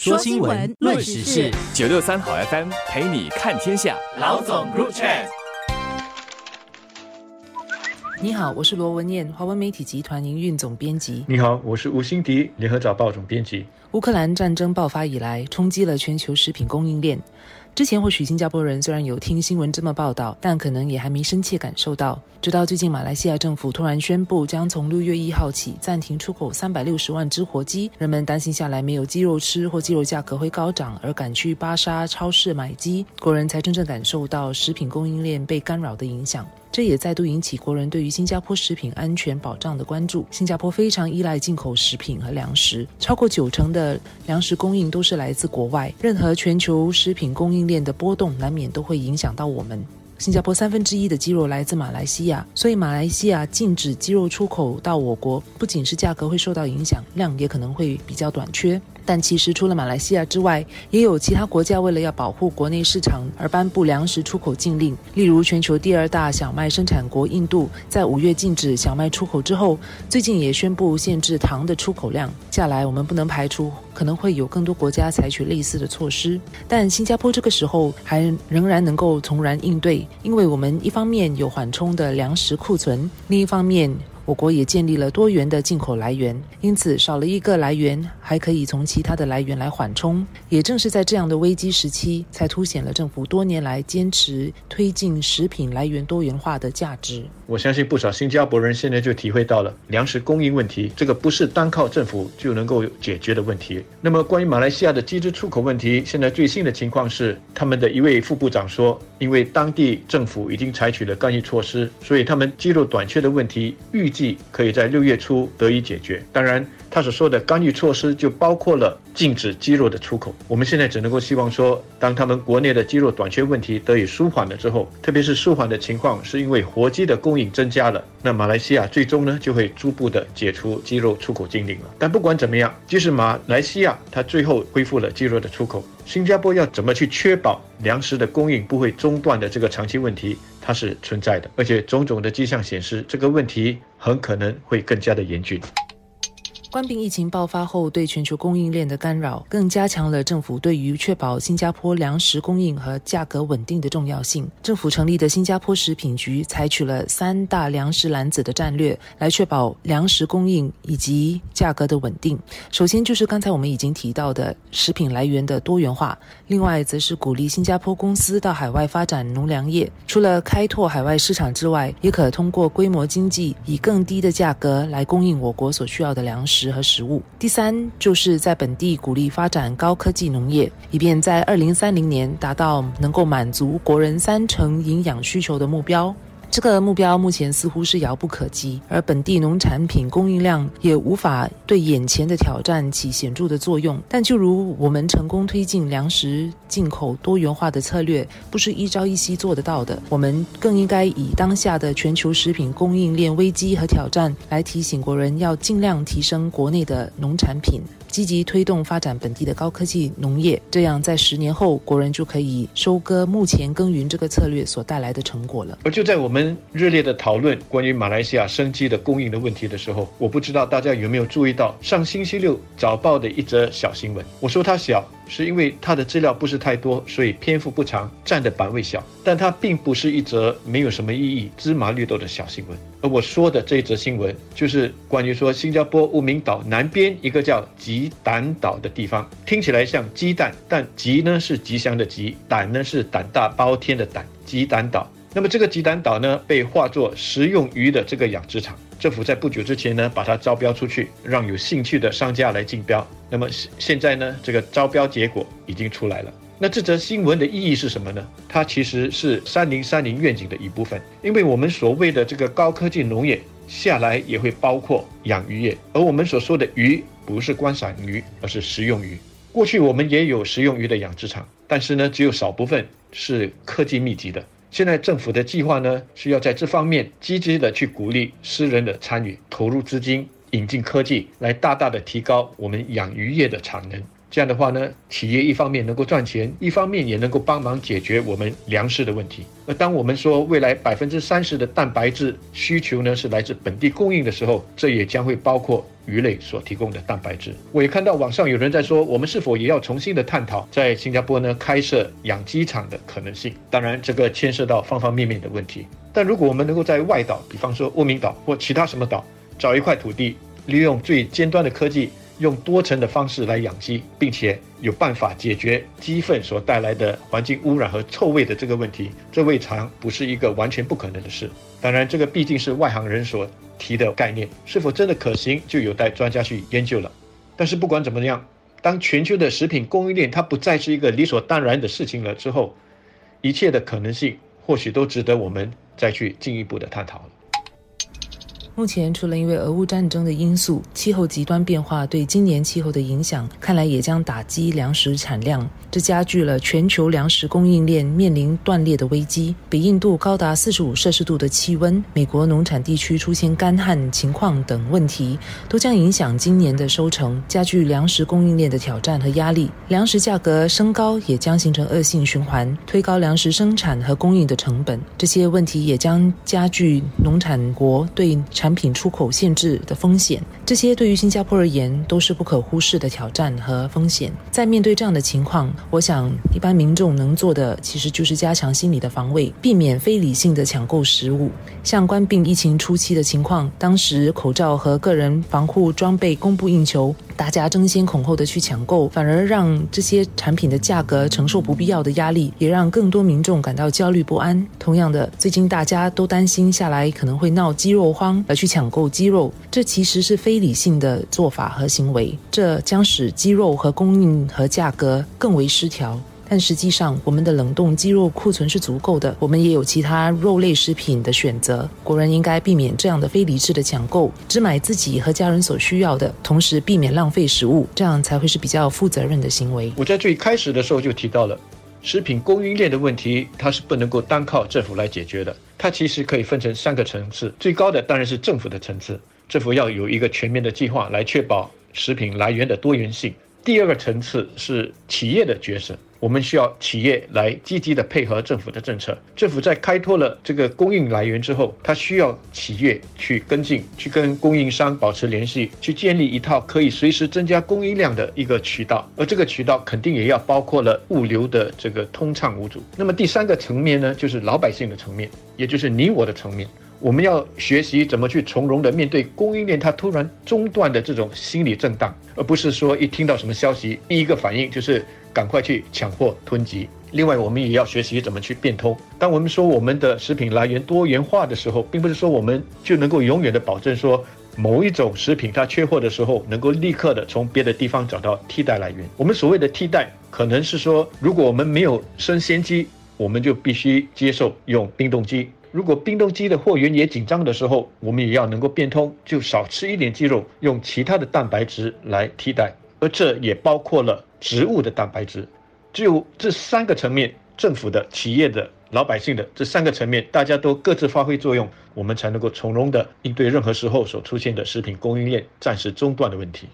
说新闻，论时事，九六三好 FM 陪你看天下。老总入场。你好，我是罗文燕，华文媒体集团营运总编辑。你好，我是吴欣迪，联合早报总编辑。乌克兰战争爆发以来，冲击了全球食品供应链。之前或许新加坡人虽然有听新闻这么报道，但可能也还没深切感受到。直到最近，马来西亚政府突然宣布，将从六月一号起暂停出口三百六十万只活鸡，人们担心下来没有鸡肉吃或鸡肉价格会高涨，而赶去巴沙超市买鸡，国人才真正感受到食品供应链被干扰的影响。这也再度引起国人对于新加坡食品安全保障的关注。新加坡非常依赖进口食品和粮食，超过九成的粮食供应都是来自国外。任何全球食品供应链的波动，难免都会影响到我们。新加坡三分之一的鸡肉来自马来西亚，所以马来西亚禁止鸡肉出口到我国，不仅是价格会受到影响，量也可能会比较短缺。但其实除了马来西亚之外，也有其他国家为了要保护国内市场而颁布粮食出口禁令。例如，全球第二大小麦生产国印度，在五月禁止小麦出口之后，最近也宣布限制糖的出口量。下来，我们不能排除可能会有更多国家采取类似的措施。但新加坡这个时候还仍然能够从然应对，因为我们一方面有缓冲的粮食库存，另一方面。我国也建立了多元的进口来源，因此少了一个来源，还可以从其他的来源来缓冲。也正是在这样的危机时期，才凸显了政府多年来坚持推进食品来源多元化的价值。我相信不少新加坡人现在就体会到了粮食供应问题，这个不是单靠政府就能够解决的问题。那么，关于马来西亚的鸡只出口问题，现在最新的情况是，他们的一位副部长说，因为当地政府已经采取了干预措施，所以他们鸡肉短缺的问题预计可以在六月初得以解决。当然。他所说的干预措施就包括了禁止鸡肉的出口。我们现在只能够希望说，当他们国内的鸡肉短缺问题得以舒缓了之后，特别是舒缓的情况是因为活鸡的供应增加了，那马来西亚最终呢就会逐步的解除鸡肉出口禁令了。但不管怎么样，即使马来西亚它最后恢复了鸡肉的出口，新加坡要怎么去确保粮食的供应不会中断的这个长期问题，它是存在的，而且种种的迹象显示，这个问题很可能会更加的严峻。冠病疫情爆发后，对全球供应链的干扰，更加强了政府对于确保新加坡粮食供应和价格稳定的重要性。政府成立的新加坡食品局采取了三大粮食篮子的战略，来确保粮食供应以及价格的稳定。首先就是刚才我们已经提到的食品来源的多元化，另外则是鼓励新加坡公司到海外发展农粮业。除了开拓海外市场之外，也可通过规模经济，以更低的价格来供应我国所需要的粮食。和食物。第三，就是在本地鼓励发展高科技农业，以便在二零三零年达到能够满足国人三成营养需求的目标。这个目标目前似乎是遥不可及，而本地农产品供应量也无法对眼前的挑战起显著的作用。但就如我们成功推进粮食进口多元化的策略，不是一朝一夕做得到的。我们更应该以当下的全球食品供应链危机和挑战，来提醒国人要尽量提升国内的农产品。积极推动发展本地的高科技农业，这样在十年后，国人就可以收割目前耕耘这个策略所带来的成果了。而就在我们热烈的讨论关于马来西亚生机的供应的问题的时候，我不知道大家有没有注意到上星期六早报的一则小新闻。我说它小。是因为它的资料不是太多，所以篇幅不长，占的版位小。但它并不是一则没有什么意义、芝麻绿豆的小新闻。而我说的这一则新闻，就是关于说新加坡无名岛南边一个叫吉胆岛的地方，听起来像鸡蛋，但吉呢是吉祥的吉，胆呢是胆大包天的胆。吉胆岛，那么这个吉胆岛呢，被划作食用鱼的这个养殖场。政府在不久之前呢，把它招标出去，让有兴趣的商家来竞标。那么现在呢，这个招标结果已经出来了。那这则新闻的意义是什么呢？它其实是三零三零愿景的一部分，因为我们所谓的这个高科技农业下来也会包括养鱼业，而我们所说的鱼不是观赏鱼，而是食用鱼。过去我们也有食用鱼的养殖场，但是呢，只有少部分是科技密集的。现在政府的计划呢，需要在这方面积极的去鼓励私人的参与，投入资金，引进科技，来大大的提高我们养鱼业的产能。这样的话呢，企业一方面能够赚钱，一方面也能够帮忙解决我们粮食的问题。而当我们说未来百分之三十的蛋白质需求呢是来自本地供应的时候，这也将会包括鱼类所提供的蛋白质。我也看到网上有人在说，我们是否也要重新的探讨在新加坡呢开设养鸡场的可能性？当然，这个牵涉到方方面面的问题。但如果我们能够在外岛，比方说欧明岛或其他什么岛，找一块土地，利用最尖端的科技。用多层的方式来养鸡，并且有办法解决鸡粪所带来的环境污染和臭味的这个问题，这未尝不是一个完全不可能的事。当然，这个毕竟是外行人所提的概念，是否真的可行，就有待专家去研究了。但是不管怎么样，当全球的食品供应链它不再是一个理所当然的事情了之后，一切的可能性或许都值得我们再去进一步的探讨了。目前，除了因为俄乌战争的因素，气候极端变化对今年气候的影响，看来也将打击粮食产量。这加剧了全球粮食供应链面临断裂的危机。北印度高达四十五摄氏度的气温，美国农产地区出现干旱情况等问题，都将影响今年的收成，加剧粮食供应链的挑战和压力。粮食价格升高也将形成恶性循环，推高粮食生产和供应的成本。这些问题也将加剧农产国对产产品出口限制的风险。这些对于新加坡而言都是不可忽视的挑战和风险。在面对这样的情况，我想，一般民众能做的其实就是加强心理的防卫，避免非理性的抢购食物。像冠病疫情初期的情况，当时口罩和个人防护装备供不应求，大家争先恐后的去抢购，反而让这些产品的价格承受不必要的压力，也让更多民众感到焦虑不安。同样的，最近大家都担心下来可能会闹鸡肉荒，而去抢购鸡肉，这其实是非理性的做法和行为，这将使鸡肉和供应和价格更为。失调，但实际上我们的冷冻鸡肉库存是足够的，我们也有其他肉类食品的选择。国人应该避免这样的非理智的抢购，只买自己和家人所需要的，同时避免浪费食物，这样才会是比较负责任的行为。我在最开始的时候就提到了，食品供应链的问题，它是不能够单靠政府来解决的，它其实可以分成三个层次，最高的当然是政府的层次，政府要有一个全面的计划来确保食品来源的多元性。第二个层次是企业的角色，我们需要企业来积极的配合政府的政策。政府在开拓了这个供应来源之后，它需要企业去跟进，去跟供应商保持联系，去建立一套可以随时增加供应量的一个渠道。而这个渠道肯定也要包括了物流的这个通畅无阻。那么第三个层面呢，就是老百姓的层面，也就是你我的层面。我们要学习怎么去从容的面对供应链它突然中断的这种心理震荡，而不是说一听到什么消息，第一个反应就是赶快去抢货囤积。另外，我们也要学习怎么去变通。当我们说我们的食品来源多元化的时候，并不是说我们就能够永远的保证说某一种食品它缺货的时候能够立刻的从别的地方找到替代来源。我们所谓的替代，可能是说如果我们没有生鲜鸡，我们就必须接受用冰冻鸡。如果冰冻鸡的货源也紧张的时候，我们也要能够变通，就少吃一点鸡肉，用其他的蛋白质来替代，而这也包括了植物的蛋白质。只有这三个层面，政府的、企业的、老百姓的这三个层面，大家都各自发挥作用，我们才能够从容的应对任何时候所出现的食品供应链暂时中断的问题。